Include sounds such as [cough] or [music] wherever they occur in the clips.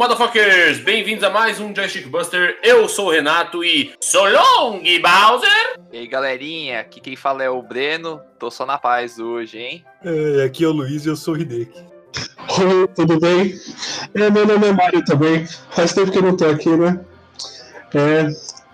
motherfuckers! Bem-vindos a mais um Joystick Buster. Eu sou o Renato e so long, Bowser! E aí, galerinha, aqui quem fala é o Breno. Tô só na paz hoje, hein? É, aqui é o Luiz e eu sou o Hideki. Oi, tudo bem? É, meu nome é Mário também. Faz tempo que eu não tô aqui, né? É,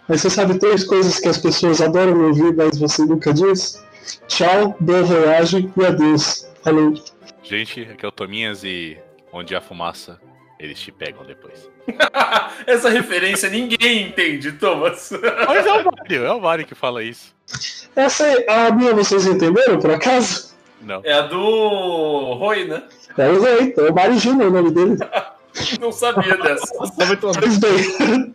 mas você sabe três coisas que as pessoas adoram ouvir, mas você nunca diz? Tchau, boa viagem e adeus. Falou. Gente, aqui é o Tominhas e onde há fumaça, eles te pegam depois. [laughs] Essa referência ninguém entende, Thomas. [laughs] Mas é o Mario, é o Mario que fala isso. Essa é a minha, vocês entenderam, por acaso? Não. É a do Roy, né? É o Rei, é o Mário Júnior o nome dele. [laughs] Não sabia dessa. Pois bem.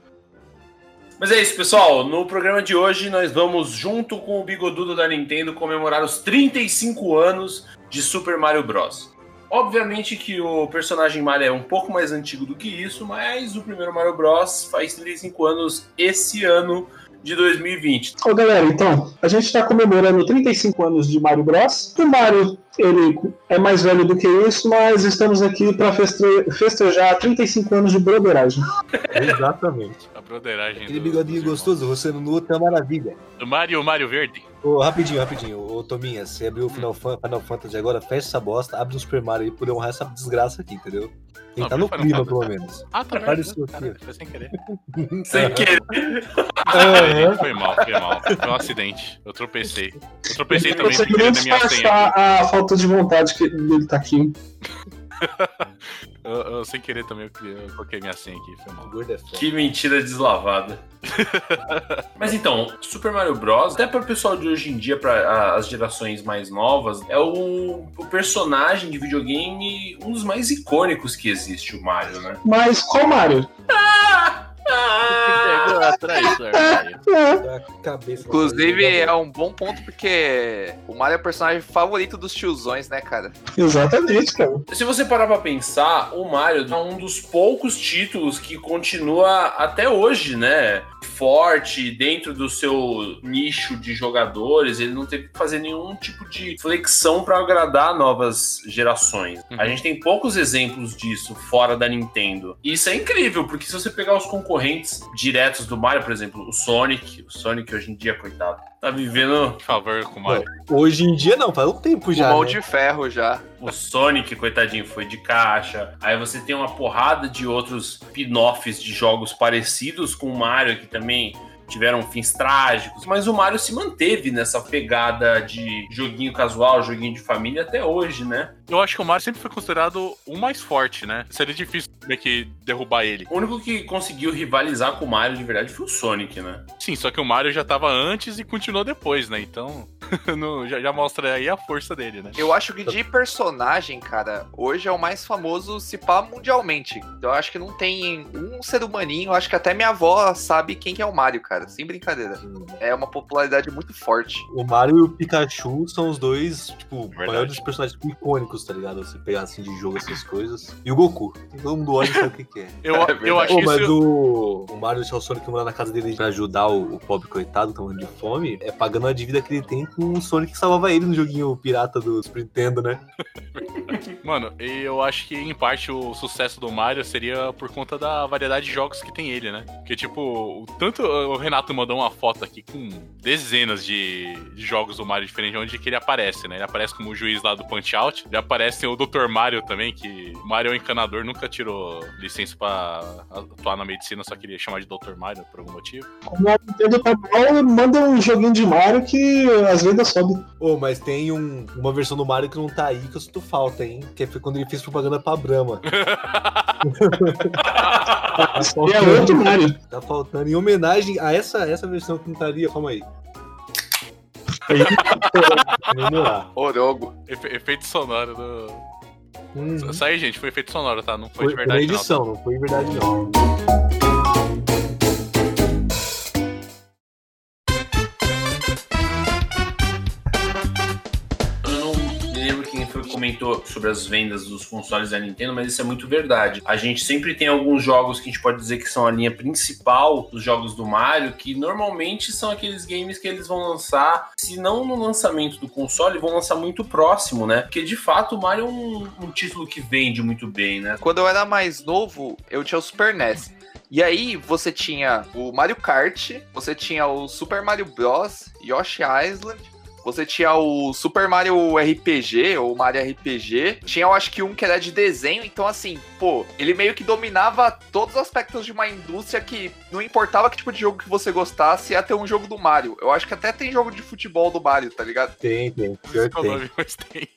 Mas é isso, pessoal. No programa de hoje, nós vamos, junto com o Bigodudo da Nintendo, comemorar os 35 anos de Super Mario Bros. Obviamente que o personagem Mario é um pouco mais antigo do que isso, mas o primeiro Mario Bros faz 35 anos esse ano de 2020. Ô galera, então, a gente tá comemorando 35 anos de Mario Bros. O Mario, ele é mais velho do que isso, mas estamos aqui pra feste- festejar 35 anos de broderagem. [laughs] Exatamente. A broderagem Aquele do- bigodinho gostoso, você no outro é uma maravilha. Mario, o Mario Verde. Ô, rapidinho, rapidinho. Ô, Tominha, você abriu o Final, Fan- Final Fantasy agora, fecha essa bosta, abre um Super Mario aí pra eu honrar essa desgraça aqui, entendeu? Tem que tá no Final clima, pelo menos. Ah, tá Apareceu aqui. Foi sem querer. [laughs] Sem querer. Aham. Foi mal, foi mal. Foi um acidente. Eu tropecei. Eu tropecei Eu também sem querer na minha senha. a falta de vontade que ele tá aqui. [laughs] Eu, eu, sem querer também eu, criei- eu coloquei minha senha aqui. Foi mal. É. Que mentira deslavada. [laughs] Mas então, Super Mario Bros, até para o pessoal de hoje em dia, para as gerações mais novas, é o, o personagem de videogame um dos mais icônicos que existe, o Mario, né? Mas qual Mario? [laughs] Pegou atrás Da cabeça. Inclusive, é um bom ponto porque o Mario é o personagem favorito dos tiozões, né, cara? exatamente, cara. Se você parar pra pensar, o Mario é um dos poucos títulos que continua até hoje, né? Forte dentro do seu nicho de jogadores. Ele não teve que fazer nenhum tipo de flexão pra agradar novas gerações. Uhum. A gente tem poucos exemplos disso fora da Nintendo. E isso é incrível, porque se você pegar os concorrentes diretos do Mario, por exemplo, o Sonic, o Sonic hoje em dia, coitado, tá vivendo Por favor, com o Mario. Hoje em dia não, faz um tempo já. o mão né? de ferro já. O Sonic, coitadinho, foi de caixa. Aí você tem uma porrada de outros spin-offs de jogos parecidos com o Mario, que também tiveram fins trágicos. Mas o Mario se manteve nessa pegada de joguinho casual, joguinho de família até hoje, né? Eu acho que o Mario sempre foi considerado o mais forte, né? Seria difícil meio que derrubar ele. O único que conseguiu rivalizar com o Mario de verdade foi o Sonic, né? Sim, só que o Mario já tava antes e continuou depois, né? Então, [laughs] no- já, já mostra aí a força dele, né? Eu acho que de personagem, cara, hoje é o mais famoso se pá mundialmente. Eu acho que não tem um ser humaninho, eu acho que até minha avó sabe quem que é o Mario, cara. Sem brincadeira. É uma popularidade muito forte. O Mario e o Pikachu são os dois, tipo, Verdade. maiores personagens tipo, icônicos, tá ligado? Você pegar assim de jogo essas coisas. E o Goku. Todo mundo olha e sabe o que, que é. Eu, É eu acho Pô, que mas isso... o, o Mario deixar o Sonic morar na casa dele pra ajudar o, o pobre coitado, tomando de fome, é pagando a dívida que ele tem com o Sonic que salvava ele no joguinho pirata do Super Nintendo, né? [laughs] Mano, e eu acho que em parte o sucesso do Mario seria por conta da variedade de jogos que tem ele, né? Porque, tipo, o- tanto o Renato mandou uma foto aqui com dezenas de, de jogos do Mario diferentes onde que ele aparece, né? Ele aparece como o juiz lá do Punch Out. Ele aparece o Dr. Mario também, que o Mario é um encanador, nunca tirou licença pra atuar na medicina, só queria chamar de Dr. Mario por algum motivo. Como a Nintendo tá mal, manda um joguinho de Mario que as vendas sobem. Ô, mas tem um- uma versão do Mario que não tá aí que eu sinto falta, hein? Que foi quando ele fez propaganda pra Brahma. E [laughs] é outro Mario. Tá faltando. Em homenagem a essa, essa versão que não estaria, calma aí. Vamos lá. Orogo. Efe- efeito sonoro do. Uhum. Isso aí, gente, foi efeito sonoro, tá? Não foi, Foi, de foi verdade, na não. edição, não foi verdade não. Comentou sobre as vendas dos consoles da Nintendo, mas isso é muito verdade. A gente sempre tem alguns jogos que a gente pode dizer que são a linha principal dos jogos do Mario, que normalmente são aqueles games que eles vão lançar, se não no lançamento do console, vão lançar muito próximo, né? Porque de fato o Mario é um, um título que vende muito bem, né? Quando eu era mais novo, eu tinha o Super NES. E aí você tinha o Mario Kart, você tinha o Super Mario Bros, Yoshi Island, você tinha o Super Mario RPG, ou Mario RPG. Tinha, eu acho que um que era de desenho. Então, assim, pô, ele meio que dominava todos os aspectos de uma indústria que não importava que tipo de jogo que você gostasse, ia ter um jogo do Mario. Eu acho que até tem jogo de futebol do Mario, tá ligado? Tem, tem. Pior que tem.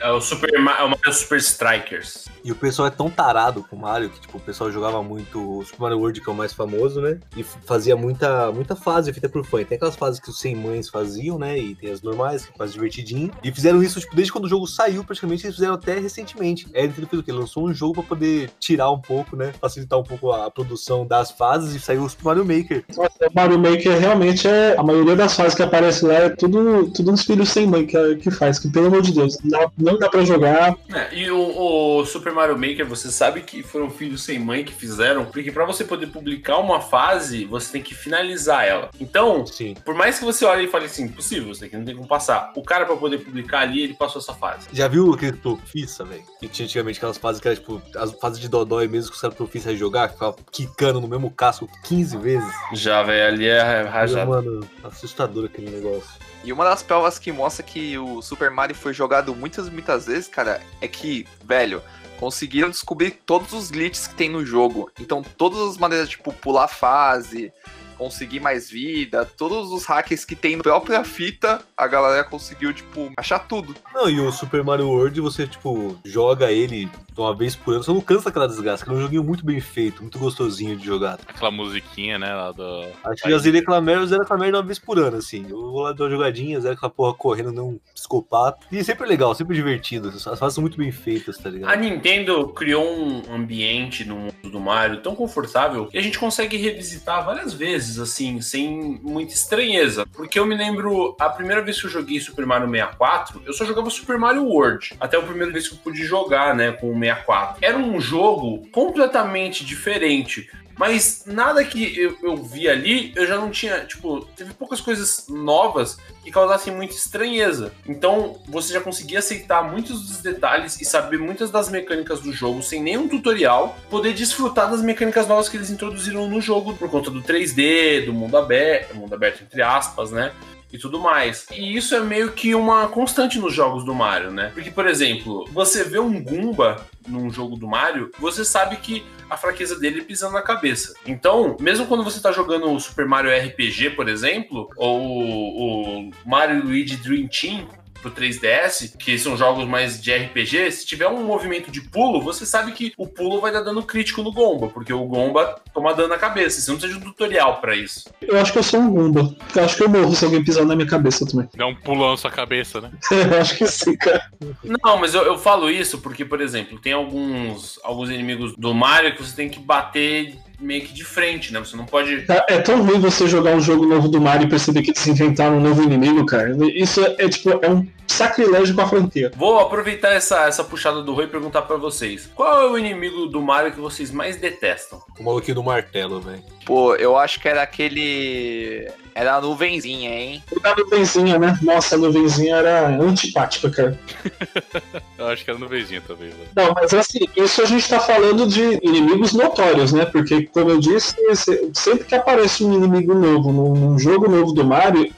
É o Super, Ma- é o Mario Super Strikers. E o pessoal é tão tarado com o Mario que, tipo, o pessoal jogava muito o Super Mario World, que é o mais famoso, né? E fazia muita, muita fase feita por fã. E Tem aquelas fases que os sem mães faziam, né? E tem as normais, que é quase divertidinho. E fizeram isso, tipo, desde quando o jogo saiu, praticamente, eles fizeram até recentemente. É, Nintendo fez o quê? Lançou um jogo pra poder tirar um pouco, né? Facilitar um pouco a produção das fases e saiu o Super Mario Maker. O Mario Maker realmente é. A maioria das fases que aparece lá é tudo, tudo uns filhos sem mãe que, que faz, que pelo amor de Deus, não dá, não dá pra jogar. É, e o, o Super Mario Maker, você sabe que foram filhos sem mãe que fizeram, porque pra você poder publicar uma fase, você tem que finalizar ela. Então, Sim. por mais que você olhe e fale assim, impossível, isso daqui não tem como passar. O cara, pra poder publicar ali, ele passou essa fase. Já viu aquele Profissa, velho? Que tinha antigamente aquelas fases que era, tipo, as fases de Dodói mesmo que os caras Profissa ia jogar, que ficava quicando no mesmo casco 15 vezes. Já, velho, ali é rajado. Mano, assustador aquele negócio. E uma das provas que mostra que o Super Mario foi jogado muitas, muitas vezes, cara, é que, velho, conseguiram descobrir todos os glitches que tem no jogo. Então, todas as maneiras, tipo, pular fase, conseguir mais vida, todos os hacks que tem na própria fita, a galera conseguiu, tipo, achar tudo. Não, e o Super Mario World, você, tipo, joga ele uma vez por ano, você não cansa aquela desgraça, que é um joguinho muito bem feito, muito gostosinho de jogar. Aquela musiquinha, né, lá do... Acho que já zerei aquela merda, eu zero aquela merda uma vez por ano, assim. Eu vou lá dar uma jogadinha, zero aquela porra correndo, não um psicopata. E é sempre legal, sempre divertido. As fases são muito bem feitas, tá A ligado? Nintendo criou um ambiente no mundo do Mario tão confortável que a gente consegue revisitar várias vezes, assim, sem muita estranheza. Porque eu me lembro, a primeira vez que eu joguei Super Mario 64, eu só jogava Super Mario World. Até a primeira vez que eu pude jogar, né, com o 64. Era um jogo completamente diferente. Mas nada que eu, eu vi ali, eu já não tinha. Tipo, teve poucas coisas novas que causassem muita estranheza. Então, você já conseguia aceitar muitos dos detalhes e saber muitas das mecânicas do jogo sem nenhum tutorial, poder desfrutar das mecânicas novas que eles introduziram no jogo por conta do 3D, do mundo aberto, mundo aberto entre aspas, né? E tudo mais. E isso é meio que uma constante nos jogos do Mario, né? Porque, por exemplo, você vê um Goomba num jogo do Mario, você sabe que a fraqueza dele é pisando na cabeça. Então, mesmo quando você tá jogando o Super Mario RPG, por exemplo, ou o Mario Luigi Dream Team pro 3DS, que são jogos mais de RPG, se tiver um movimento de pulo, você sabe que o pulo vai dar dano crítico no Gomba, porque o Gomba toma dano na cabeça. Você não precisa de um tutorial pra isso. Eu acho que eu sou um Goomba. Eu acho que eu morro se alguém pisar na minha cabeça também. Dá um pulão na sua cabeça, né? [laughs] eu acho que sim, cara. Não, mas eu, eu falo isso porque, por exemplo, tem alguns, alguns inimigos do Mario que você tem que bater meio que de frente, né? Você não pode. É tão ruim você jogar um jogo novo do Mario e perceber que eles inventaram um novo inimigo, cara. Isso é, é, tipo, é um sacrilégio com a franquia. Vou aproveitar essa, essa puxada do Rui e perguntar pra vocês: qual é o inimigo do Mario que vocês mais detestam? O maluquinho do martelo, velho. Pô, eu acho que era aquele. Era a nuvenzinha, hein? A nuvenzinha, né? Nossa, a nuvenzinha era antipática, cara. [laughs] Eu acho que era no vizinho também, velho. Não, mas assim, isso a gente tá falando de inimigos notórios, né? Porque, como eu disse, se- sempre que aparece um inimigo novo num, jogo novo do Mario,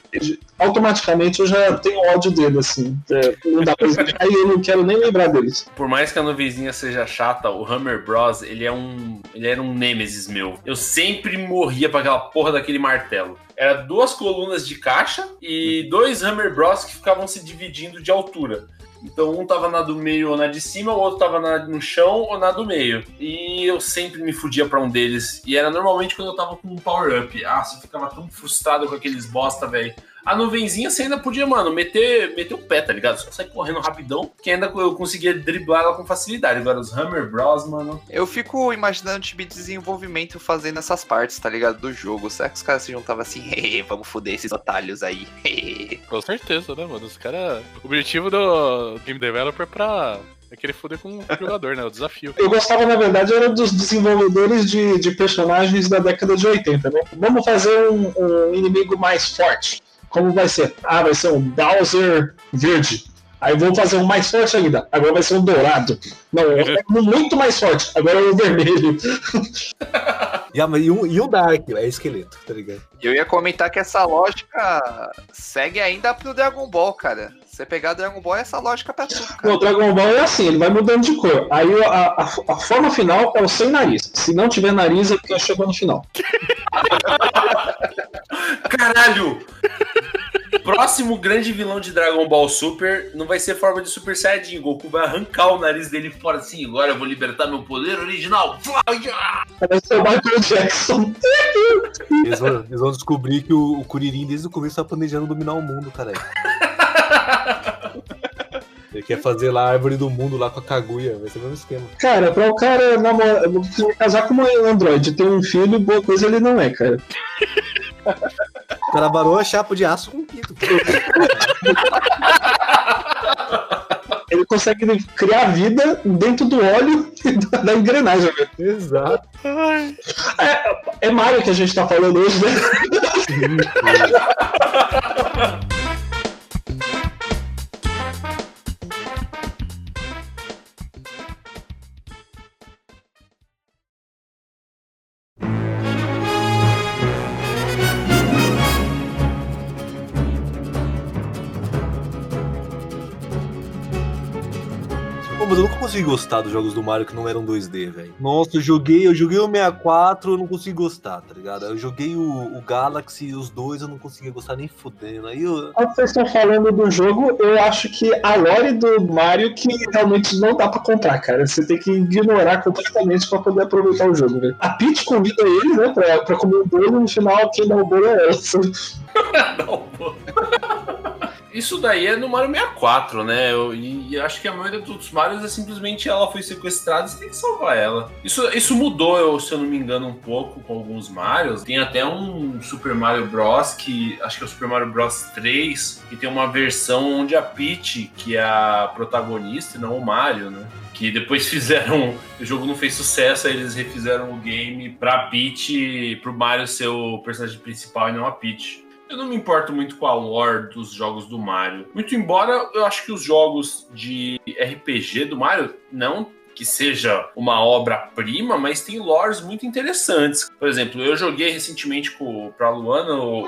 automaticamente eu já tenho ódio dele, assim. É, não dá pra explicar e eu não quero nem lembrar deles. Por mais que a nuvenzinha seja chata, o Hammer Bros, ele é um. Ele era um nêmesis meu. Eu sempre morria pra aquela porra daquele martelo. Era duas colunas de caixa e dois Hammer Bros que ficavam se dividindo de altura. Então um tava na do meio ou na de cima, o outro tava na- no chão ou na do meio. E eu sempre me fudia pra um deles. E era normalmente quando eu tava com um power-up. Ah, eu ficava tão frustrado com aqueles bosta, velho. A nuvenzinha você ainda podia, mano, meter, meter o pé, tá ligado? Só sair correndo rapidão, que ainda eu conseguia driblar ela com facilidade. Agora os Hammer Bros, mano. Eu fico imaginando o time de desenvolvimento fazendo essas partes, tá ligado? Do jogo. Será que os caras se juntavam assim, [laughs] "Hehe, vamos foder esses otários aí? hehe"? Com certeza, né, mano? Os caras. O objetivo do Game Developer é pra. É querer foder com o jogador, né? O desafio. Eu gostava, na verdade, era dos desenvolvedores de, de personagens da década de 80, né? Vamos fazer um, um inimigo mais forte. Como vai ser? Ah, vai ser um Bowser verde. Aí vamos fazer um mais forte ainda. Agora vai ser um dourado. Não, é [laughs] um muito mais forte. Agora é o vermelho. [laughs] E, o Dark, é esqueleto, tá ligado? Eu ia comentar que essa lógica segue ainda pro Dragon Ball, cara. Você pegar Dragon Ball é essa lógica pra tudo, cara. O Dragon Ball é assim, ele vai mudando de cor. Aí a, a, a forma final é o sem nariz. Se não tiver nariz, é porque chegou no final. [laughs] Caralho! Próximo grande vilão de Dragon Ball Super não vai ser forma de Super Saiyajin. Goku vai arrancar o nariz dele fora assim. Agora eu vou libertar meu poder original. Parece o Michael Jackson. Eles vão, eles vão descobrir que o, o Kuririn desde o começo tá planejando dominar o mundo, caralho. [laughs] Ele quer fazer lá a árvore do mundo lá com a Kaguya, vai ser o mesmo esquema. Cara, pra o cara namorar, casar com uma Android e ter um filho, boa coisa ele não é, cara. [laughs] Varou a chapa de aço com o pinto. [laughs] Ele consegue criar vida dentro do óleo e da, engrenagem, velho. Exato. É, é Mario que a gente tá falando hoje, né? Pô, [laughs] consegui gostar dos jogos do Mario que não eram 2D, velho. Nossa, eu joguei, eu joguei o 64, eu não consegui gostar, tá ligado? Eu joguei o, o Galaxy, os dois, eu não conseguia gostar nem fudendo. Aí eu. Vocês estão falando do jogo, eu acho que a lore do Mario que realmente não dá pra comprar, cara. Você tem que ignorar completamente pra poder aproveitar o jogo, velho. A Peach convida ele, né, pra, pra comer o bolo e no final quem dá o bolo é ela. [laughs] Não, pô. Isso daí é no Mario 64, né? Eu, e, e acho que a maioria dos Marios é simplesmente ela foi sequestrada e você tem que salvar ela. Isso, isso mudou, eu, se eu não me engano, um pouco com alguns Marios. Tem até um Super Mario Bros. que acho que é o Super Mario Bros 3, que tem uma versão onde a Peach, que é a protagonista, não o Mario, né? Que depois [laughs] fizeram. O jogo não fez sucesso, aí eles refizeram o game pra Peach, pro Mario ser o personagem principal e não a Peach. Eu não me importo muito com a lore dos jogos do Mario. Muito embora eu acho que os jogos de RPG do Mario não que seja uma obra-prima, mas tem lores muito interessantes. Por exemplo, eu joguei recentemente com, pra Luana o,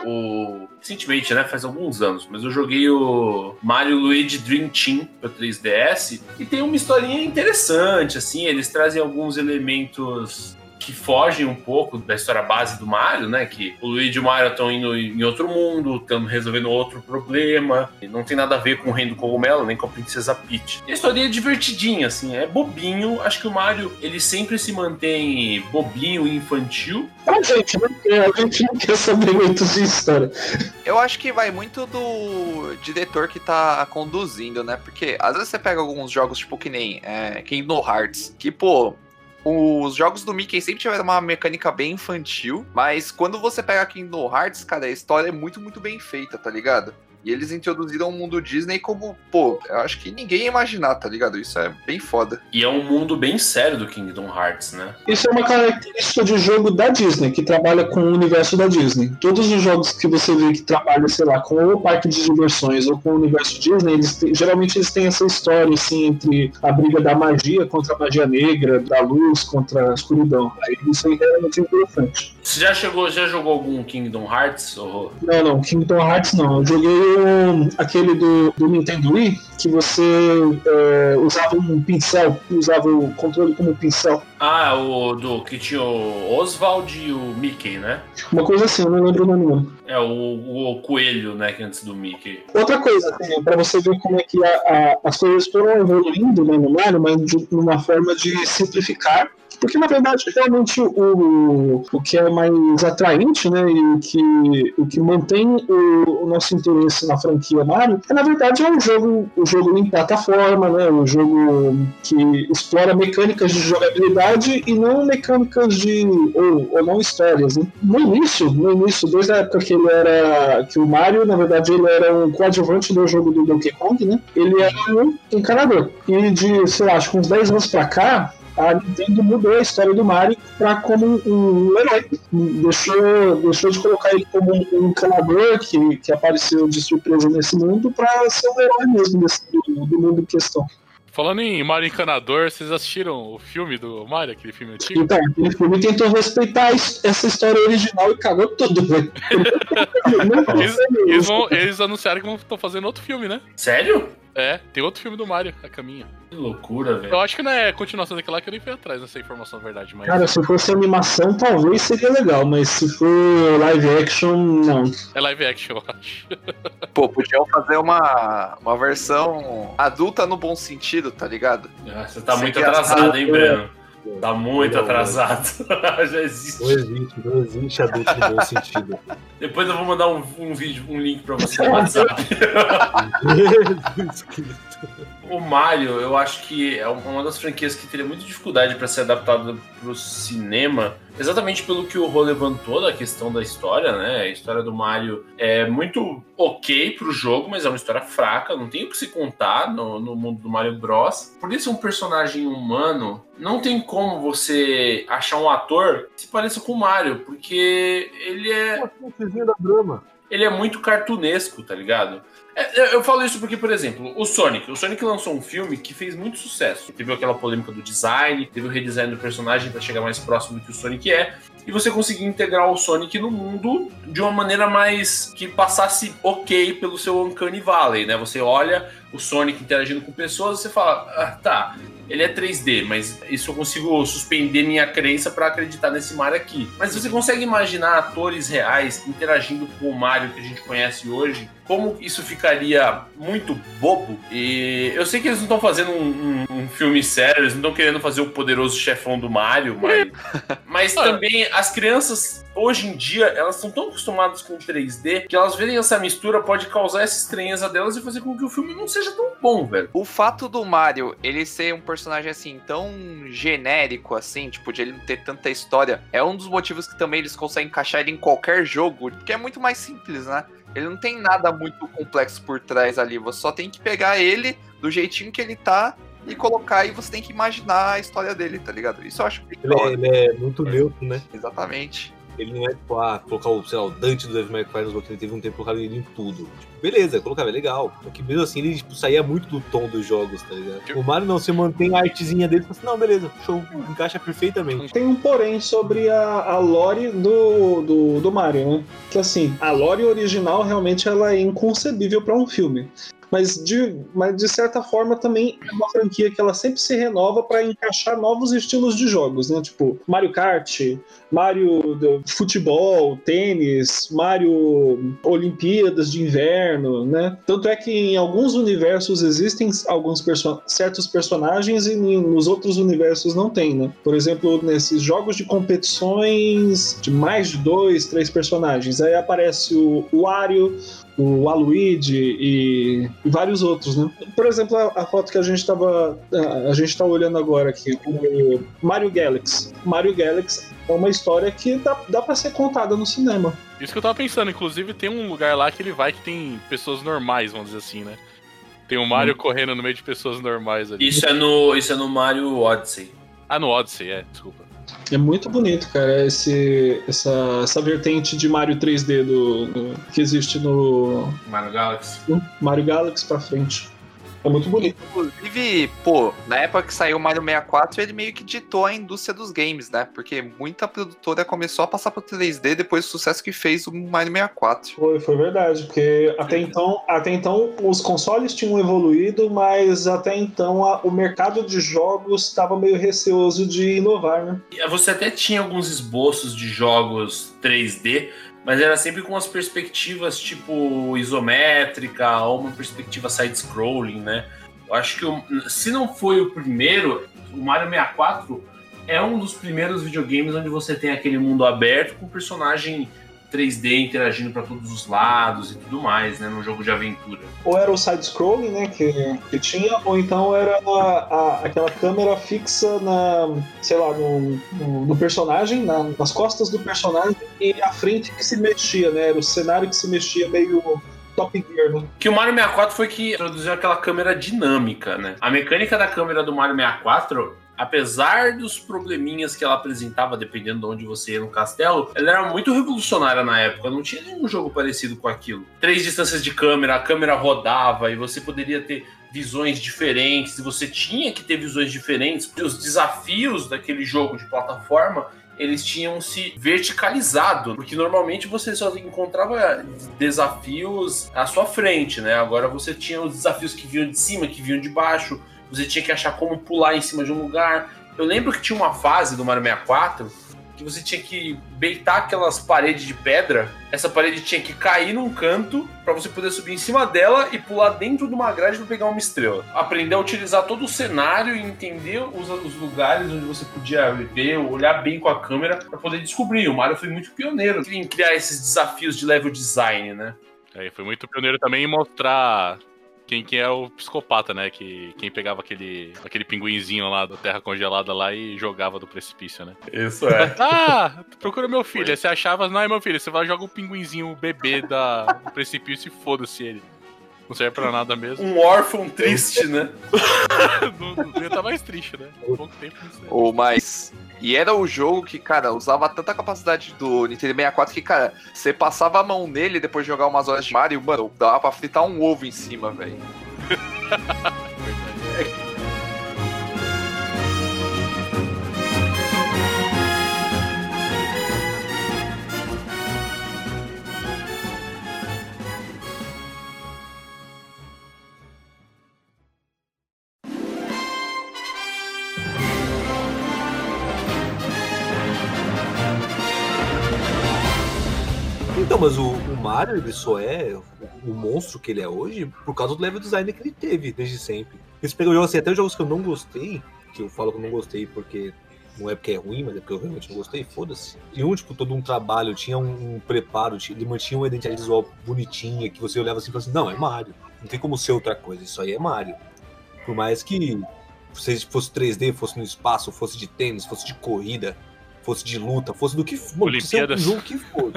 o- Recentemente, né? Faz alguns anos, mas eu joguei o Mario Luigi Dream Team pro 3DS e tem uma historinha interessante, assim. Eles trazem alguns elementos que fogem um pouco da história base do Mario, né? Que o Luigi e o Mario estão indo em outro mundo, estão resolvendo outro problema. E não tem nada a ver com o Reino do Cogumelo, nem com a Princesa Peach. E a história é divertidinha, assim, é bobinho. Acho que o Mario, ele sempre se mantém bobinho e infantil. A gente não quer, a gente não quer saber muito de história. Eu acho que vai muito do diretor que tá conduzindo, né? Porque às vezes você pega alguns jogos, tipo que nem é, Kingdom Hearts, que, pô. Os jogos do Mickey sempre tiveram uma mecânica bem infantil, mas quando você pega Kingdom Hearts, cara, a história é muito, muito bem feita, tá ligado? E eles introduziram o mundo Disney como, pô, eu acho que ninguém ia imaginar, tá ligado? Isso é bem foda. E é um mundo bem sério do Kingdom Hearts, né? Isso é uma característica de jogo da Disney, que trabalha com o universo da Disney. Todos os jogos que você vê que trabalham, sei lá, com o parque de diversões ou com o universo Disney, eles têm- geralmente eles têm essa história, assim, entre a briga da magia contra a magia negra, da luz contra a escuridão. Aí isso é realmente interessante. Você já chegou, já jogou algum Kingdom Hearts? Ou... Não, não, Kingdom Hearts não. Eu joguei o, aquele do, do Nintendo Wii, que você é, usava um pincel, usava o controle como pincel. Ah, o do que tinha o Oswald e o Mickey, né? Uma coisa assim, eu não lembro o nome não. É o, o coelho, né, que antes do Mickey. Outra coisa, assim, para você ver como é que a, a, as coisas foram evoluindo né, no Mario, mas de uma forma de simplificar porque, na verdade, realmente o, o que é mais atraente, né, e o que, o que mantém o, o nosso interesse na franquia Mario é, na verdade, é um jogo, um jogo em plataforma, né, um jogo que explora mecânicas de jogabilidade e não mecânicas de. ou, ou não histórias. Né. No início, no início, desde a época que ele era. que o Mario, na verdade, ele era um coadjuvante do jogo do Donkey Kong, né, ele era um encanador. E de, sei lá, acho que uns 10 anos pra cá, a Nintendo mudou a história do Mario para como um, um, herói. Deixou, deixou de colocar ele como um, um encanador que, que apareceu de surpresa nesse mundo para ser um herói mesmo desse, do, do mundo em questão. Falando em Mario Encanador, vocês assistiram o filme do Mario, aquele filme antigo? Então, aquele filme tentou respeitar essa história original e cagou tudo, velho. [laughs] eles, eles, eles, anunciaram que estão fazendo outro filme, né? Sério? É, tem outro filme do Mario, A Caminha. Que loucura, velho. Eu acho que não é continuação daquela que eu nem fui atrás dessa informação, na verdade. Mas... Cara, se fosse animação, talvez seria legal, mas se for live action, não. É live action, eu acho. [laughs] Pô, podiam fazer uma, uma versão adulta no bom sentido, tá ligado? Ah, você tá muito atrasado, hein, Breno? Tá muito não, atrasado. [laughs] Já existe. Não existe, não existe adulto no bom sentido. Depois eu vou mandar um, um vídeo, um link pra você no WhatsApp. O Mario, eu acho que é uma das franquias que teria muita dificuldade para ser adaptada para o cinema, exatamente pelo que o Rô levantou da questão da história, né? A história do Mario é muito ok pro jogo, mas é uma história fraca, não tem o que se contar no, no mundo do Mario Bros. Por isso, um personagem humano, não tem como você achar um ator que se pareça com o Mario, porque ele é. Ele é muito cartunesco, tá ligado? É, eu falo isso porque, por exemplo, o Sonic. O Sonic lançou um filme que fez muito sucesso. Teve aquela polêmica do design, teve o redesign do personagem para chegar mais próximo do que o Sonic é. E você conseguir integrar o Sonic no mundo de uma maneira mais que passasse ok pelo seu Uncanny Valley, né? Você olha o Sonic interagindo com pessoas e você fala, ah, tá, ele é 3D, mas isso eu consigo suspender minha crença para acreditar nesse Mario aqui. Mas você consegue imaginar atores reais interagindo com o Mario que a gente conhece hoje? Como isso ficaria muito bobo? E eu sei que eles não estão fazendo um, um, um, filme sério, eles não estão querendo fazer o poderoso chefão do Mario, mas, [laughs] mas também as crianças hoje em dia elas estão tão acostumadas com 3D que elas verem essa mistura pode causar essa estranheza delas e fazer com que o filme não seja tão bom, velho. O fato do Mario ele ser um personagem assim tão genérico assim, tipo de ele não ter tanta história, é um dos motivos que também eles conseguem encaixar ele em qualquer jogo, porque é muito mais simples, né? Ele não tem nada muito complexo por trás ali, você só tem que pegar ele do jeitinho que ele tá e colocar e você tem que imaginar a história dele, tá ligado? Isso eu acho que ele, é, ele é muito neutro, né? Exatamente. Ele não é tipo, ah, colocar o, sei lá, o Dante do Devil May Cry nos outros, ele teve um tempo colocado ele em tudo. Tipo, beleza, colocava, é legal. Só que mesmo assim ele tipo, saía muito do tom dos jogos, tá ligado? O Mario não, você mantém a artezinha dele e assim, não, beleza, show, encaixa perfeitamente. Tem um porém sobre a, a lore do, do, do Mario, né? Que assim, a lore original realmente ela é inconcebível para um filme mas de, mas de certa forma também é uma franquia que ela sempre se renova para encaixar novos estilos de jogos, né? Tipo Mario Kart, Mario futebol, tênis, Mario Olimpíadas de inverno, né? Tanto é que em alguns universos existem alguns perso certos personagens e nos outros universos não tem, né? Por exemplo, nesses jogos de competições de mais de dois, três personagens, aí aparece o Wario, o Aluigi e, e, vários outros, né? Por exemplo, a, a foto que a gente estava a, a, gente está olhando agora aqui, o Mario Galaxy. Mario Galaxy é uma história que dá, dá para ser contada no cinema. Isso que eu tava pensando, inclusive tem um lugar lá que ele vai que tem pessoas normais, vamos dizer assim, né? Tem o Mario hum. correndo no meio de pessoas normais ali. Isso é no, isso é no Mario Odyssey. Ah, no Odyssey, é, desculpa. É muito bonito, cara, esse, essa, essa vertente de Mario 3D do, do que existe no Mario Galaxy. Mario Galaxy pra frente. É muito bonito. Inclusive, pô, na época que saiu o Mario 64, ele meio que ditou a indústria dos games, né? Porque muita produtora começou a passar pro 3D depois do sucesso que fez o Mario 64. Foi, foi verdade, porque até então, até então os consoles tinham evoluído, mas até então a- o mercado de jogos estava meio receoso de inovar, né? Você até tinha alguns esboços de jogos 3D, mas era sempre com as perspectivas tipo isométrica ou uma perspectiva side-scrolling, né? Eu acho que o- se não foi o primeiro, o Mario 64 é um dos primeiros videogames onde você tem aquele mundo aberto com personagem 3D interagindo para todos os lados e tudo mais, né? Num jogo de aventura. Ou era o side-scrolling, né, que, que tinha, ou então era a- a- aquela câmera fixa na, sei lá, no, no- no personagem, na- nas costas do personagem, e a frente que se mexia, né? Era o cenário que se mexia meio Top Gear, né? Que o Mario 64 foi que introduziu aquela câmera dinâmica, né? A mecânica da câmera do Mario 64, apesar dos probleminhas que ela apresentava, dependendo de onde você ia no castelo, ela era muito revolucionária na época. Não tinha nenhum jogo parecido com aquilo. Três distâncias de câmera, a câmera rodava e você poderia ter visões diferentes, e você tinha que ter visões diferentes, porque os desafios daquele jogo de plataforma eles tinham se verticalizado, porque normalmente você só encontrava desafios à sua frente, né? Agora você tinha os desafios que vinham de cima, que vinham de baixo, você tinha que achar como pular em cima de um lugar. Eu lembro que tinha uma fase do Mario 64 que você tinha que beitar aquelas paredes de pedra, essa parede tinha que cair num canto para você poder subir em cima dela e pular dentro de uma grade para pegar uma estrela. Aprender a utilizar todo o cenário e entender os, os lugares onde você podia ver, olhar bem com a câmera para poder descobrir. O Mario foi muito pioneiro em criar esses desafios de level design, né? Aí foi muito pioneiro também em mostrar quem que é o psicopata, né? Que quem pegava aquele, aquele pinguinzinho lá da terra congelada lá e jogava do precipício, né? Isso é. [laughs] Ah, procura meu filho. Aí você achava, não é meu filho, você vai jogar o pinguinzinho o bebê da, do precipício e foda-se ele. Não serve pra nada mesmo. um órfão triste, né? [laughs] não, não ia tá mais triste, né? Pouco tempo. Ou mais. E era o jogo que, cara, usava tanta capacidade do Nintendo 64 que, cara, você passava a mão nele depois de jogar umas horas de Mario, mano, dava pra fritar um ovo em cima, velho. [laughs] mas o, o Mario, ele só é o, o monstro que ele é hoje por causa do level design que ele teve desde sempre. Esse pegou jogos assim, até os jogos que eu não gostei, que eu falo que eu não gostei porque não é porque é ruim, mas é porque eu realmente não gostei, foda-se. Tinha um, tipo, todo um trabalho, tinha um, um preparo, tinha, ele mantinha uma identidade visual bonitinha, que você olhava assim e falava assim, não, é Mario. Não tem como ser outra coisa, isso aí é Mario. Por mais que seja, fosse 3D, fosse no espaço, fosse de tênis, fosse de corrida, fosse de luta, fosse do que for. Se é um Olimpíadas. jogo que for.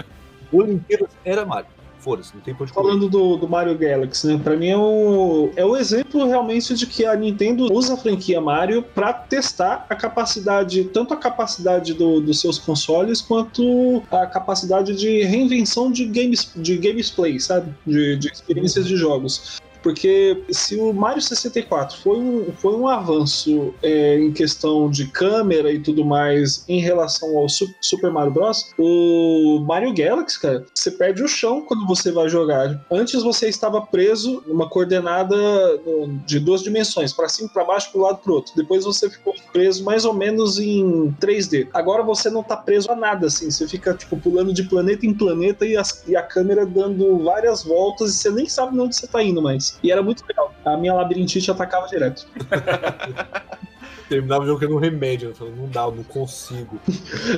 Olimpíadas era Mario. Foda-se, não tem correr. Falando do, do Mario Galaxy, né? Pra mim é o, é o exemplo realmente de que a Nintendo usa a franquia Mario pra testar a capacidade, tanto a capacidade do- dos seus consoles, quanto a capacidade de reinvenção de games, de gameplay, sabe? De, de experiências de jogos. Porque se o Mario 64 foi um, foi um avanço é, em questão de câmera e tudo mais em relação ao Su- Super Mario Bros., o Mario Galaxy, cara, você perde o chão quando você vai jogar. Antes você estava preso numa coordenada de duas dimensões, para cima, para baixo, para lado, para outro. Depois você ficou preso mais ou menos em 3D. Agora você não tá preso a nada, assim. Você fica tipo pulando de planeta em planeta e, as- e a câmera dando várias voltas e você nem sabe onde você tá indo mais. E era muito legal. A minha labirintite atacava direto. [laughs] Terminava jogando um remédio. Eu falei, não dá, eu não consigo.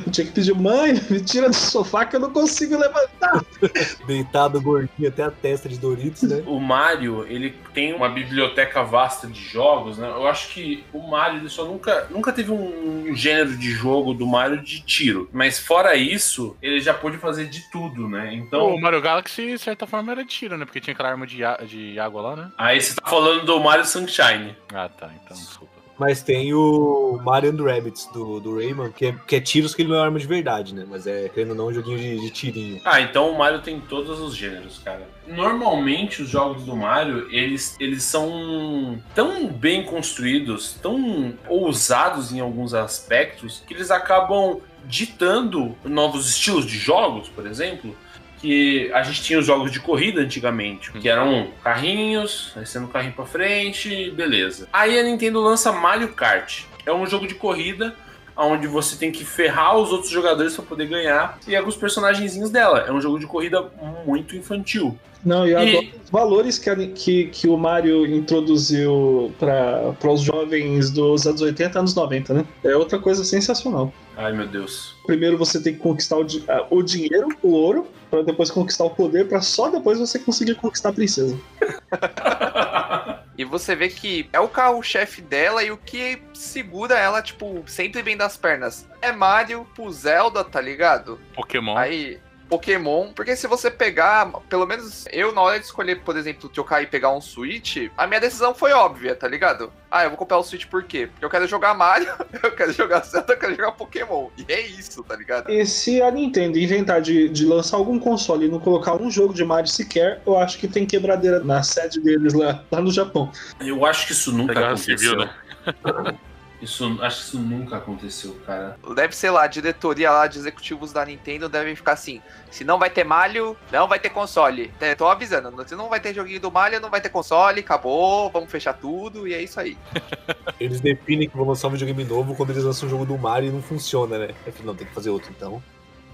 Eu [laughs] tinha que pedir, mãe, me tira do sofá que eu não consigo levantar. [laughs] Deitado, gordinho, até a testa de Doritos, né? O Mario, ele tem uma biblioteca vasta de jogos, né? Eu acho que o Mario ele só nunca, nunca teve um gênero de jogo do Mario de tiro. Mas fora isso, ele já pôde fazer de tudo, né? Então, O Mario Galaxy, de certa forma, era de tiro, né? Porque tinha aquela arma de, de água lá, né? aí você tá falando do Mario Sunshine. Ah, tá. Então, desculpa. Mas tem o Mario and Rabbits do, do Rayman, que é, que é tiros que ele não é arma de verdade, né? Mas é, querendo ou não, um joguinho de, de tirinho. Ah, então o Mario tem todos os gêneros, cara. Normalmente os jogos do Mario, eles, eles são tão bem construídos, tão ousados em alguns aspectos, que eles acabam ditando novos estilos de jogos, por exemplo, que a gente tinha os jogos de corrida antigamente, que eram carrinhos, aí sendo carrinho pra frente, beleza. Aí a Nintendo lança Mario Kart. É um jogo de corrida onde você tem que ferrar os outros jogadores para poder ganhar e alguns personagenzinhos dela. É um jogo de corrida muito infantil. Não, eu E- adoro os valores que, a- que, que o Mario introduziu para os jovens dos anos 80 anos 90, né? É outra coisa sensacional. Ai, meu Deus. Primeiro você tem que conquistar o, o dinheiro, o ouro, para depois conquistar o poder, para só depois você conseguir conquistar a princesa. [laughs] E você vê que é o carro-chefe dela e o que segura ela, tipo, sempre bem das pernas. É Mario pro Zelda, tá ligado? Pokémon. Aí, Pokémon. Porque se você pegar, pelo menos eu, na hora de escolher, por exemplo, trocar e pegar um Switch, a minha decisão foi óbvia, tá ligado? Ah, eu vou comprar o Switch por quê? Porque eu quero jogar Mario, [laughs] eu quero jogar Zelda, eu quero jogar Pokémon. E é isso, tá ligado? E se a Nintendo inventar de, de lançar algum console e não colocar um jogo de Mario sequer, eu acho que tem quebradeira na sede deles lá, lá no Japão. Eu acho que isso nunca Guerra aconteceu. Civil, né? [laughs] Isso, acho que isso nunca aconteceu, cara. Deve ser lá, a diretoria lá de executivos da Nintendo devem ficar assim: se não vai ter Mario, não vai ter console. É, Tô avisando, se não vai ter joguinho do Mario, não vai ter console, acabou, vamos fechar tudo e é isso aí. [laughs] Eles definem que vão lançar um videogame novo quando eles lançam um jogo do Mario e não funciona, né? Eu falei, não, tem que fazer outro então.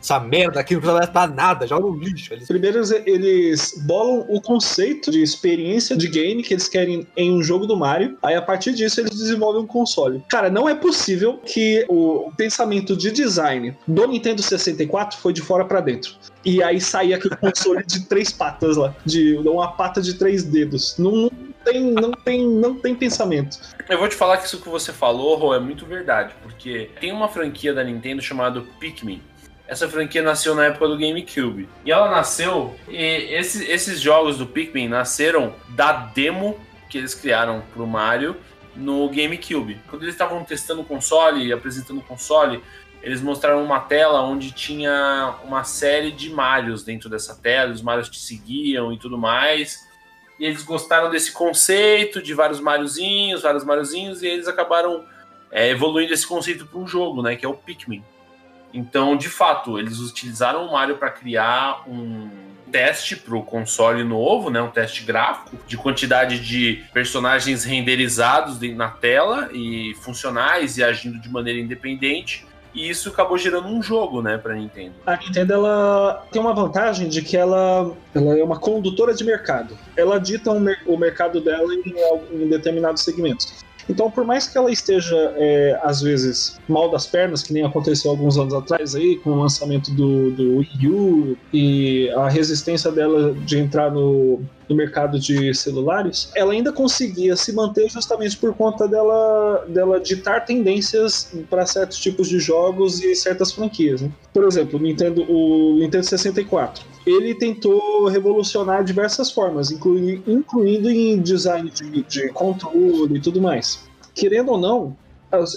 Essa merda aqui não precisa mais pra nada, joga no lixo. Eles... Primeiro eles- bolam o conceito de experiência de game que eles querem em um jogo do Mario. Aí a partir disso eles desenvolvem um console. Cara, não é possível que o pensamento de design do Nintendo 64 foi de fora pra dentro. E aí saía aquele console de três patas lá, de uma pata de três dedos. Não, não tem, não tem, não tem pensamento. Eu vou te falar que isso que você falou, Rô, é muito verdade, porque tem uma franquia da Nintendo chamada Pikmin. Essa franquia nasceu na época do GameCube. E ela nasceu. E esse- esses jogos do Pikmin nasceram da demo que eles criaram pro Mario no GameCube. Quando eles estavam testando o console e apresentando o console, eles mostraram uma tela onde tinha uma série de Marios dentro dessa tela, os Marios te seguiam e tudo mais. E eles gostaram desse conceito de vários Mariozinhos, vários Mariozinhos, e eles acabaram é, evoluindo esse conceito para um jogo, né? Que é o Pikmin. Então, de fato, eles utilizaram o Mario para criar um teste para o console novo, né? Um teste gráfico de quantidade de personagens renderizados de- na tela e funcionais e agindo de maneira independente. E isso acabou gerando um jogo, né, para Nintendo. A Nintendo ela tem uma vantagem de que ela, ela é uma condutora de mercado. Ela dita um o mercado dela em, em determinados segmentos. Então, por mais que ela esteja, é, às vezes, mal das pernas, que nem aconteceu alguns anos atrás aí, com o lançamento do, do Wii U e a resistência dela de entrar no, no mercado de celulares, ela ainda conseguia se manter justamente por conta dela, dela ditar tendências para certos tipos de jogos e certas franquias. né? Por exemplo, o Nintendo, o Nintendo 64. Ele tentou revolucionar diversas formas, inclui- incluindo em design de, de controle e tudo mais. Querendo ou não,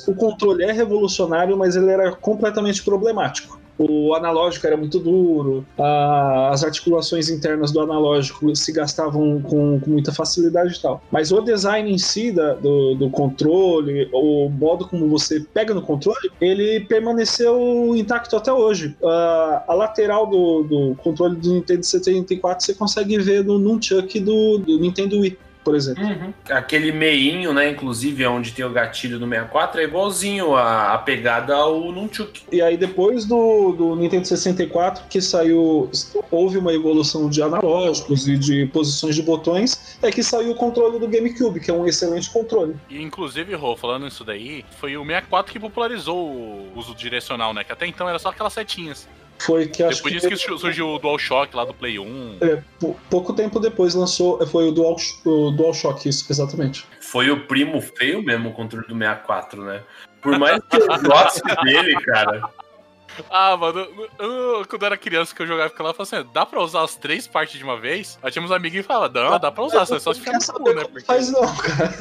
o controle é revolucionário, mas ele era completamente problemático. O analógico era muito duro, a- as articulações internas do analógico se gastavam com, com muita facilidade e tal. Mas o design em si da- do, do controle, o modo como você pega no controle, ele permaneceu intacto até hoje. A, a lateral do, do controle do Nintendo 74 você consegue ver no Nunchuck do, do Nintendo Wii, por exemplo. Aquele meinho, né, inclusive, onde tem o gatilho do 64, é igualzinho a, a pegada ao Nunchuk. E aí depois do, do Nintendo 64 que saiu, houve uma evolução de analógicos e de posições de botões, é que saiu o controle do GameCube, que é um excelente controle. E inclusive, Rô, falando isso daí, foi o 64 que popularizou o uso direcional, né? Que até então era só aquelas setinhas. Foi que acho Depois que, disso que surgiu o DualShock lá do Play 1. é, pou- pouco tempo depois lançou, foi o, Dual, o DualShock, isso, exatamente. Foi o primo feio mesmo o controle do 64, né? Por mais que eu goste dele, cara. Ah, mano, eu- quando eu era criança que eu jogava aquela, eu falava assim, dá pra usar as três partes de uma vez? Aí tínhamos um amiguinho que falava, não, dá pra usar, só é só se ficar no cu, né? Porque... Faz não, cara.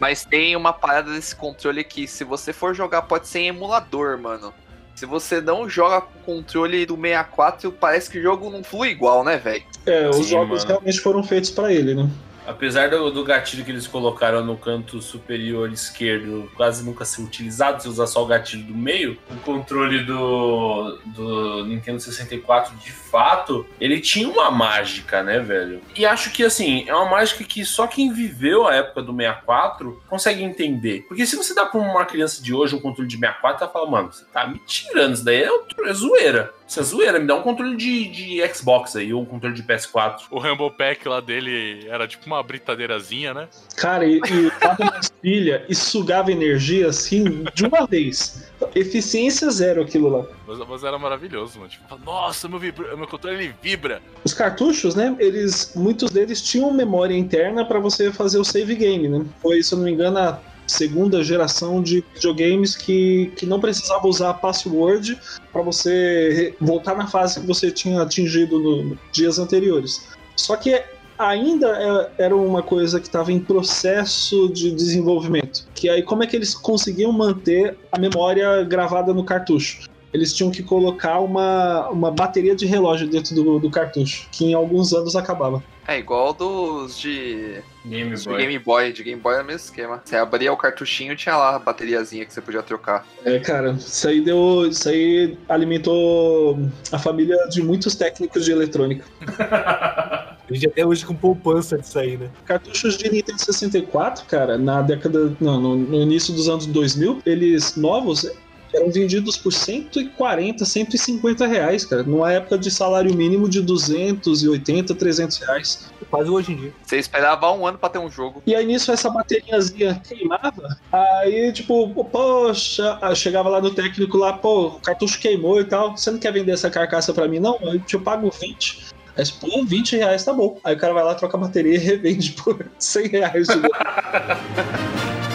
Mas tem uma parada desse controle que, se você for jogar, pode ser em emulador, mano. Se você não joga com o controle do 64, parece que o jogo não flui igual, né, velho? É, os Sim, jogos mano. realmente foram feitos pra ele, né? Apesar do, do gatilho que eles colocaram no canto superior esquerdo quase nunca ser utilizado, se usar só o gatilho do meio, o controle do, do Nintendo 64, de fato, ele tinha uma mágica, né, velho? E acho que, assim, é uma mágica que só quem viveu a época do 64 consegue entender. Porque se você dá pra uma criança de hoje um controle de 64, ela fala, mano, você tá me tirando, isso daí é, é zoeira. Isso é zoeira, me dá um controle de, de Xbox aí, ou um controle de PS4. O Rumble Pack lá dele era tipo uma britadeirazinha, né? Cara, e, e tava nas pilhas e sugava energia assim de uma vez. Eficiência zero aquilo lá. Mas, mas era maravilhoso, mano. Tipo, nossa, meu, vibra... meu controle ele vibra. Os cartuchos, né? Eles, muitos deles tinham memória interna pra você fazer o save game, né? Foi, se eu não me engano, a segunda geração de videogames que, que não precisava usar password pra você voltar na fase que você tinha atingido no, no dias anteriores. Só que ainda é- era uma coisa que estava em processo de desenvolvimento. Que aí como é que eles conseguiam manter a memória gravada no cartucho? Eles tinham que colocar uma, uma bateria de relógio dentro do, do cartucho, que em alguns anos acabava. É igual dos de, Game de Boy. Game Boy. De Game Boy era o mesmo esquema. Você abria o cartuchinho e tinha lá a bateriazinha que você podia trocar. É, cara, isso aí deu. Isso aí alimentou a família de muitos técnicos de eletrônica. [laughs] A gente até hoje com poupança disso aí, né? Cartuchos de Nintendo 64, cara, na década. Não, no, no início dos anos 2000, eles novos eram vendidos por 140, 150 reais, cara. Numa época de salário mínimo de 280, 300 reais. Quase hoje em dia. Você esperava um ano pra ter um jogo. E aí nisso essa bateriazinha queimava, aí tipo, poxa, chegava lá no técnico lá, pô, o cartucho queimou e tal, você não quer vender essa carcaça pra mim não? Eu te pago 20. Aí, pô, 20 reais tá bom. Aí o cara vai lá, troca a bateria e revende por [laughs] 100 reais. de novo. [laughs]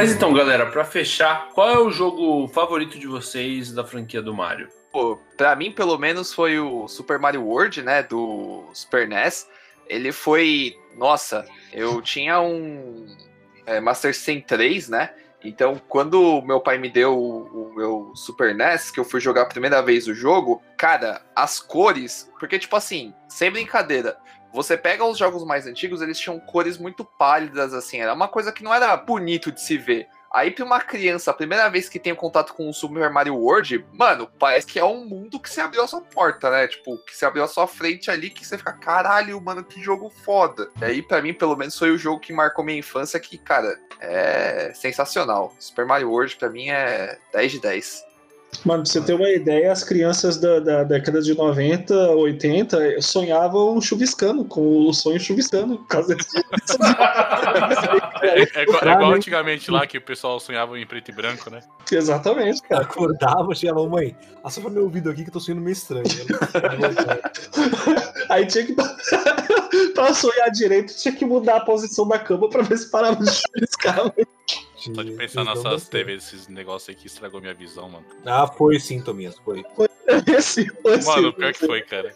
Mas então, galera, pra fechar, qual é o jogo favorito de vocês da franquia do Mario? Pô, pra mim, pelo menos, foi o Super Mario World, né? Do Super NES. Ele foi. Nossa, eu tinha um é, Master System 3, né? Então, quando meu pai me deu o, o meu Super NES, que eu fui jogar a primeira vez o jogo, cara, as cores. Porque, tipo assim, sem brincadeira. Você pega os jogos mais antigos, eles tinham cores muito pálidas, assim. Era uma coisa que não era bonito de se ver. Aí, pra uma criança, a primeira vez que tem contato com o Super Mario World, mano, parece que é um mundo que se abriu a sua porta, né? Tipo, que se abriu a sua frente ali, que você fica, caralho, mano, que jogo foda. E aí, pra mim, pelo menos, foi o jogo que marcou minha infância, que, cara, é sensacional. Super Mario World, pra mim, é 10 de 10. Mano, pra você ter uma ideia, as crianças da, da década de 90, 80 sonhavam chuviscando, com o sonho chuviscando. Por causa disso. É, [laughs] é igual, é igual antigamente lá que o pessoal sonhava em preto e branco, né? Exatamente, cara. Acordava, chegava, mãe, assopra meu ouvido aqui que eu tô sonhando meio estranho. [laughs] [laughs] Aí tinha que. pra sonhar direito, tinha que mudar a posição da cama pra ver se parava de chuviscar. Só de pensar nessas TVs, esses negócios aí que estragou minha visão, mano. Ah, foi sim, Tominhas, foi. Esse, esse, Mano, pior que foi, cara.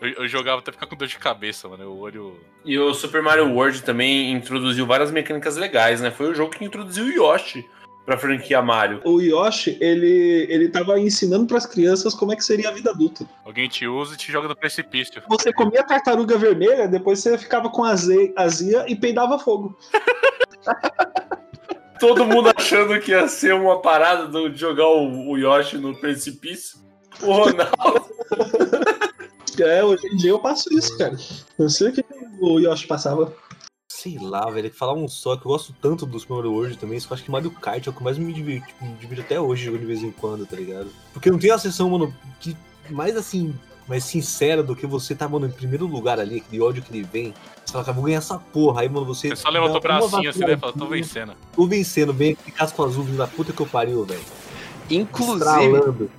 Eu, eu jogava até ficar com dor de cabeça, mano. O olho. E o Super Mario World também introduziu várias mecânicas legais, né? Foi o jogo que introduziu o Yoshi pra franquia Mario. O Yoshi, ele, ele tava ensinando pras crianças como é que seria a vida adulta. Alguém te usa e te joga do precipício. Você comia tartaruga vermelha, depois você ficava com aze- azia e peidava fogo. [laughs] Todo mundo achando que ia ser uma parada do- de jogar o, o Yoshi no precipício. O Ronaldo. É, hoje em dia eu passo isso, cara. Eu sei o que o Yoshi passava. Sei lá, velho, é que falar um só, que eu gosto tanto do Super Mario World também, só que eu acho que Mario Kart é o que mais me divirto, tipo, me divirto até hoje, jogando de vez em quando, tá ligado? Porque não tem a sessão, mano, que mais assim, mais sincera do que você tá, mano, em primeiro lugar ali, aquele ódio que ele vem. Você fala, cara, vou ganhar essa porra. Aí, mano, você. Você só levantou o bracinho assim, né? falou, tô vencendo. Tô vencendo, vem aquele casco azul da puta que eu pariu, velho. Inclusive, Estralando.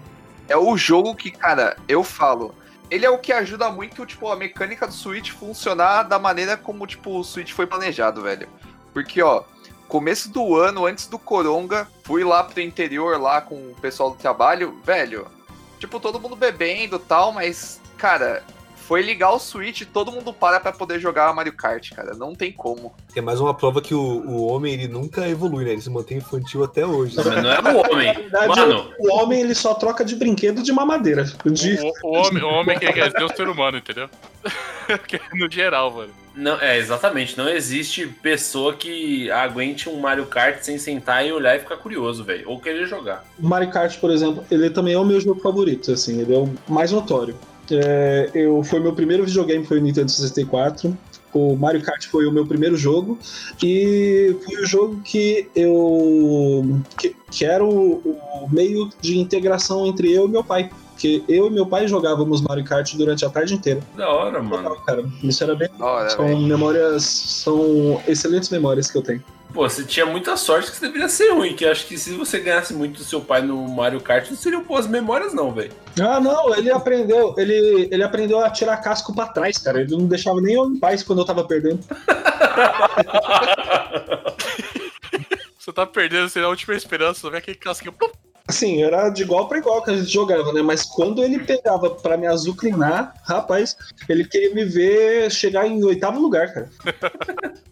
é o jogo que, cara, eu falo. Ele é o que ajuda muito, tipo, a mecânica do Switch funcionar da maneira como, tipo, o Switch foi planejado, velho. Porque, ó, começo do ano, antes do Coronga, fui lá pro interior lá com o pessoal do trabalho, velho. Tipo, todo mundo bebendo e tal, mas Cara, foi ligar o Switch e todo mundo para pra poder jogar Mario Kart, cara. Não tem como. É mais uma prova que o, o homem ele nunca evolui, né? Ele se mantém infantil até hoje. Mas né? não é o homem. Na verdade, Mano, o homem ele só troca de brinquedo de mamadeira. De... O, o homem, o homem que quer ser o ser humano, entendeu? [laughs] Que é no geral, mano. Não, é exatamente. Não existe pessoa que aguente um Mario Kart sem sentar e olhar e ficar curioso, velho. Ou querer jogar. Mario Kart, por exemplo, ele também é o meu jogo favorito, assim, ele é o mais notório. É, eu, foi meu primeiro videogame, foi o Nintendo 64. O Mario Kart foi o meu primeiro jogo e foi o jogo que eu que, que era o, o meio de integração entre eu e meu pai, porque eu e meu pai jogávamos Mario Kart durante a tarde inteira. Da hora, mano. Cara, isso era bem Da hora, são velho. memórias, são excelentes memórias que eu tenho. Pô, você tinha muita sorte que você deveria ser ruim, que eu acho que se você ganhasse muito do seu pai no Mario Kart, não seriam boas memórias, não, velho. Ah, não, ele aprendeu, ele, ele aprendeu a tirar casco pra trás, cara. Ele não deixava nem eu em paz quando eu tava perdendo. [laughs] Você tá perdendo, você é a última esperança, vem aquele casquinho. Assim, era de igual pra igual que a gente jogava, né? Mas quando ele pegava pra me azucrinar, rapaz, ele queria me ver chegar em oitavo lugar, cara. [laughs]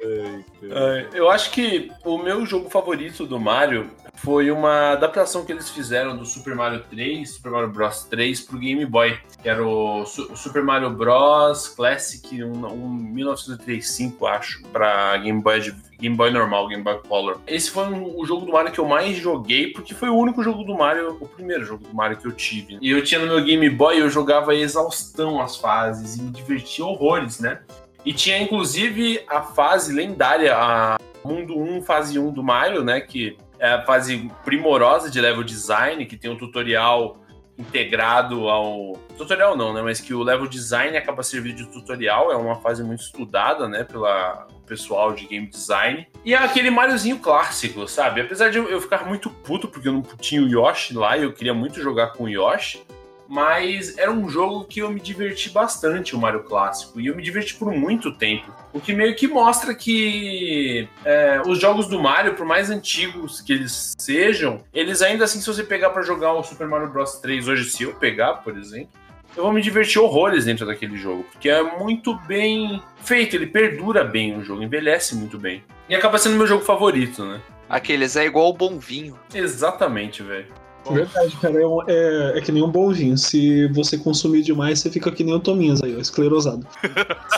É, Eu acho que o meu jogo favorito do Mario foi uma adaptação que eles fizeram do Super Mario 3, Super Mario Bros 3 pro Game Boy, que era o Su- o Super Mario Bros Classic, um, um 1935, acho, pra Game Boy, de- Game Boy normal, Game Boy Color. Esse foi um- o jogo do Mario que eu mais joguei, porque foi o único jogo do Mario, o primeiro jogo do Mario que eu tive. E eu tinha no meu Game Boy, eu jogava exaustão as fases e me divertia horrores, né? E tinha inclusive a fase lendária, a Mundo 1, fase 1 do Mario, né? Que é a fase primorosa de level design, que tem um tutorial integrado ao. Tutorial não, né? Mas que o level design acaba servindo de tutorial, é uma fase muito estudada, né? Pela pessoal de game design. E é aquele Mariozinho clássico, sabe? Apesar de eu ficar muito puto porque eu não tinha o Yoshi lá e eu queria muito jogar com o Yoshi. Mas era um jogo que eu me diverti bastante, o Mario Clássico. E eu me diverti por muito tempo. O que meio que mostra que é, os jogos do Mario, por mais antigos que eles sejam, eles ainda assim, se você pegar pra jogar o Super Mario Bros 3 hoje, se eu pegar, por exemplo, eu vou me divertir horrores dentro daquele jogo. Porque é muito bem feito, ele perdura bem o jogo, envelhece muito bem. E acaba sendo meu jogo favorito, né? Aqueles é igual o bom vinho. Exatamente, velho. Verdade, cara. É, um- é- é que nem um bom vinho. Se você consumir demais, você fica que nem o Tominhas aí, ó, esclerosado. [laughs]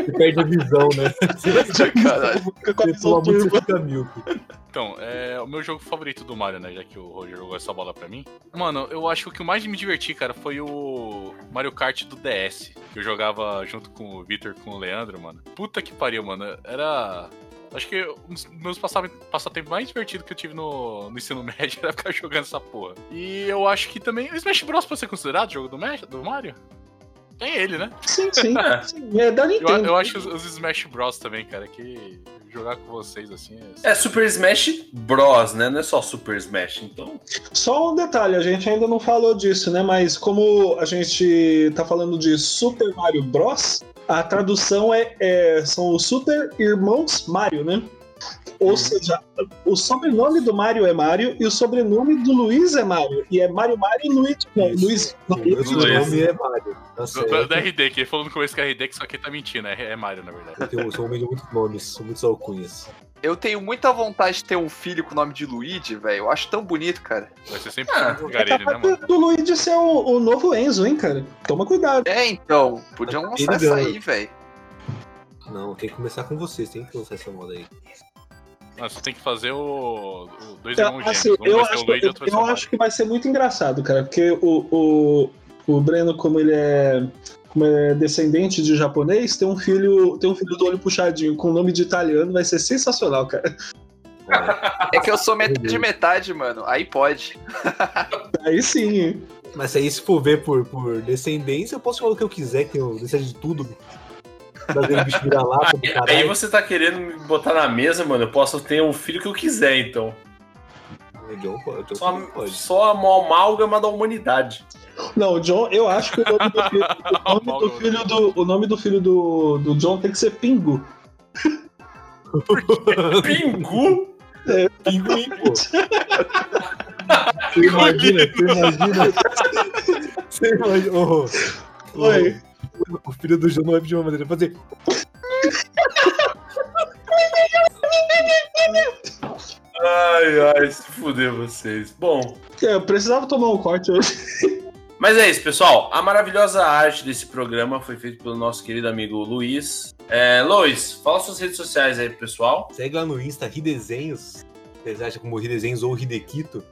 Você perde a visão, né? Caralho. Fica com a Você visão turva. Então, é o meu jogo favorito do Mario, né? Já que o Roger jogou essa bola pra mim. Mano, eu acho que o que mais me diverti, cara, foi o Mario Kart do DS. Que eu jogava junto com o Victor com o Leandro, mano. Puta que pariu, mano. Era. Acho que um dos meus passava- passatempos mais divertidos que eu tive no, no ensino [laughs] médio era ficar jogando essa porra. E eu acho que também. O Smash Bros. pode ser considerado jogo do, Mesh, do Mario? Tem ele, né? Sim, sim. É. sim. É da Eu, Nintendo. eu acho os, os Smash Bros. também, cara, que jogar com vocês assim é. É Super Smash Bros, né? Não é só Super Smash, então. Só um detalhe, a gente ainda não falou disso, né? Mas como a gente tá falando de Super Mario Bros, a tradução é, é- são os Super Irmãos Mario, né? Ou seja, o sobrenome do Mario é Mario e o sobrenome do Luiz é Mario. E é Mario Mario e Luiz. Não. Luiz. Não, O Luiz. sobrenome é Mário. Tá do RD, que ele falou no começo que é RD, que isso aqui tá mentindo, é, é Mario, na verdade. Eu tenho, um de muitos nomes, sou muitos alcunhas. Eu tenho muita vontade de ter um filho com o nome de Luigi, velho. Eu acho tão bonito, cara. Vai ser sempre Ah, um É Garelli, né, mano? do, Luigi ser o, o novo Enzo, hein, cara? Toma cuidado. É, então. Podiam Ele lançar essa ganha. aí, velho. Não, tem que começar com vocês, tem que lançar essa moda aí. Mas você tem que fazer o, o dois Eu, irmãos assim, gêmeos. Um eu, vai ser acho, o Luigi, eu, eu acho que vai ser muito engraçado, cara, porque o, o, o Breno, como ele é, é descendente de japonês, tem um filho, tem um filho do olho puxadinho com nome de italiano, vai ser sensacional, cara. É. É que eu sou metade metade, mano. Aí pode. Aí sim. Mas aí, se for ver por, por descendência, eu posso falar o que eu quiser, que eu desejo de tudo. Fazer bicho virar lá, Aí caralho. você tá querendo me botar na mesa, mano. Eu posso ter o filho que eu quiser, então. O John pode, John Só, pode. só a amálgama da humanidade. Não, o John, eu acho que o nome do filho, [laughs] o nome do, filho do, o nome do, filho do, do John tem que ser Pingu. [laughs] Pingu? Pinguim, pô. Você imagina, você imagina. Você imagina. ô, ô, Oi. o- filho do João não é de uma maneira fazer. [laughs] Ai, ai, se fuder vocês. Bom, É, Eu precisava tomar um corte hoje. mas é isso, pessoal. A maravilhosa arte desse programa foi feita pelo nosso querido amigo Luiz. É, Luiz, fala suas redes sociais aí, pro pessoal. Segue lá no Insta Ridesenhos. Vocês acham como Ridesenhos ou Hidequito?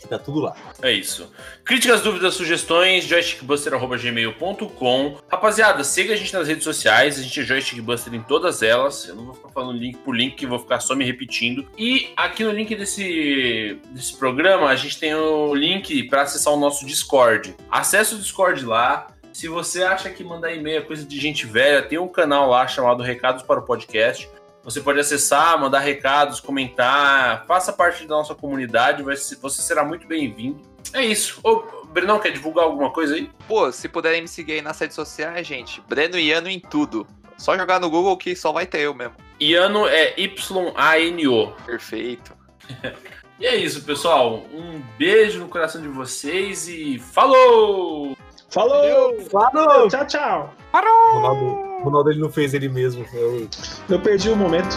Que tá tudo lá. É isso. Críticas, dúvidas, sugestões, joystickbuster.gmail.com. Rapaziada, siga a gente nas redes sociais, a gente é Joystickbuster em todas elas. Eu não vou ficar falando link por link, que vou ficar só me repetindo. E aqui no link desse, desse programa, a gente tem o link para acessar o nosso Discord. Acesse o Discord lá. Se você acha que mandar e-mail é coisa de gente velha, tem um canal lá chamado Recados para o Podcast. Você pode acessar, mandar recados, comentar, faça parte da nossa comunidade, você será muito bem-vindo. É isso. Ô, Brenão, quer divulgar alguma coisa aí? Pô, se puderem me seguir aí nas redes sociais, gente, Breno e Iano em tudo. Só jogar no Google que só vai ter eu mesmo. Iano é Y-A-N-O. Perfeito. [laughs] E é isso, pessoal. Um beijo no coração de vocês e falou! Falou! Falou! Tchau, tchau! O Ronaldo, o Ronaldo ele não fez ele mesmo. Eu, Eu perdi o momento.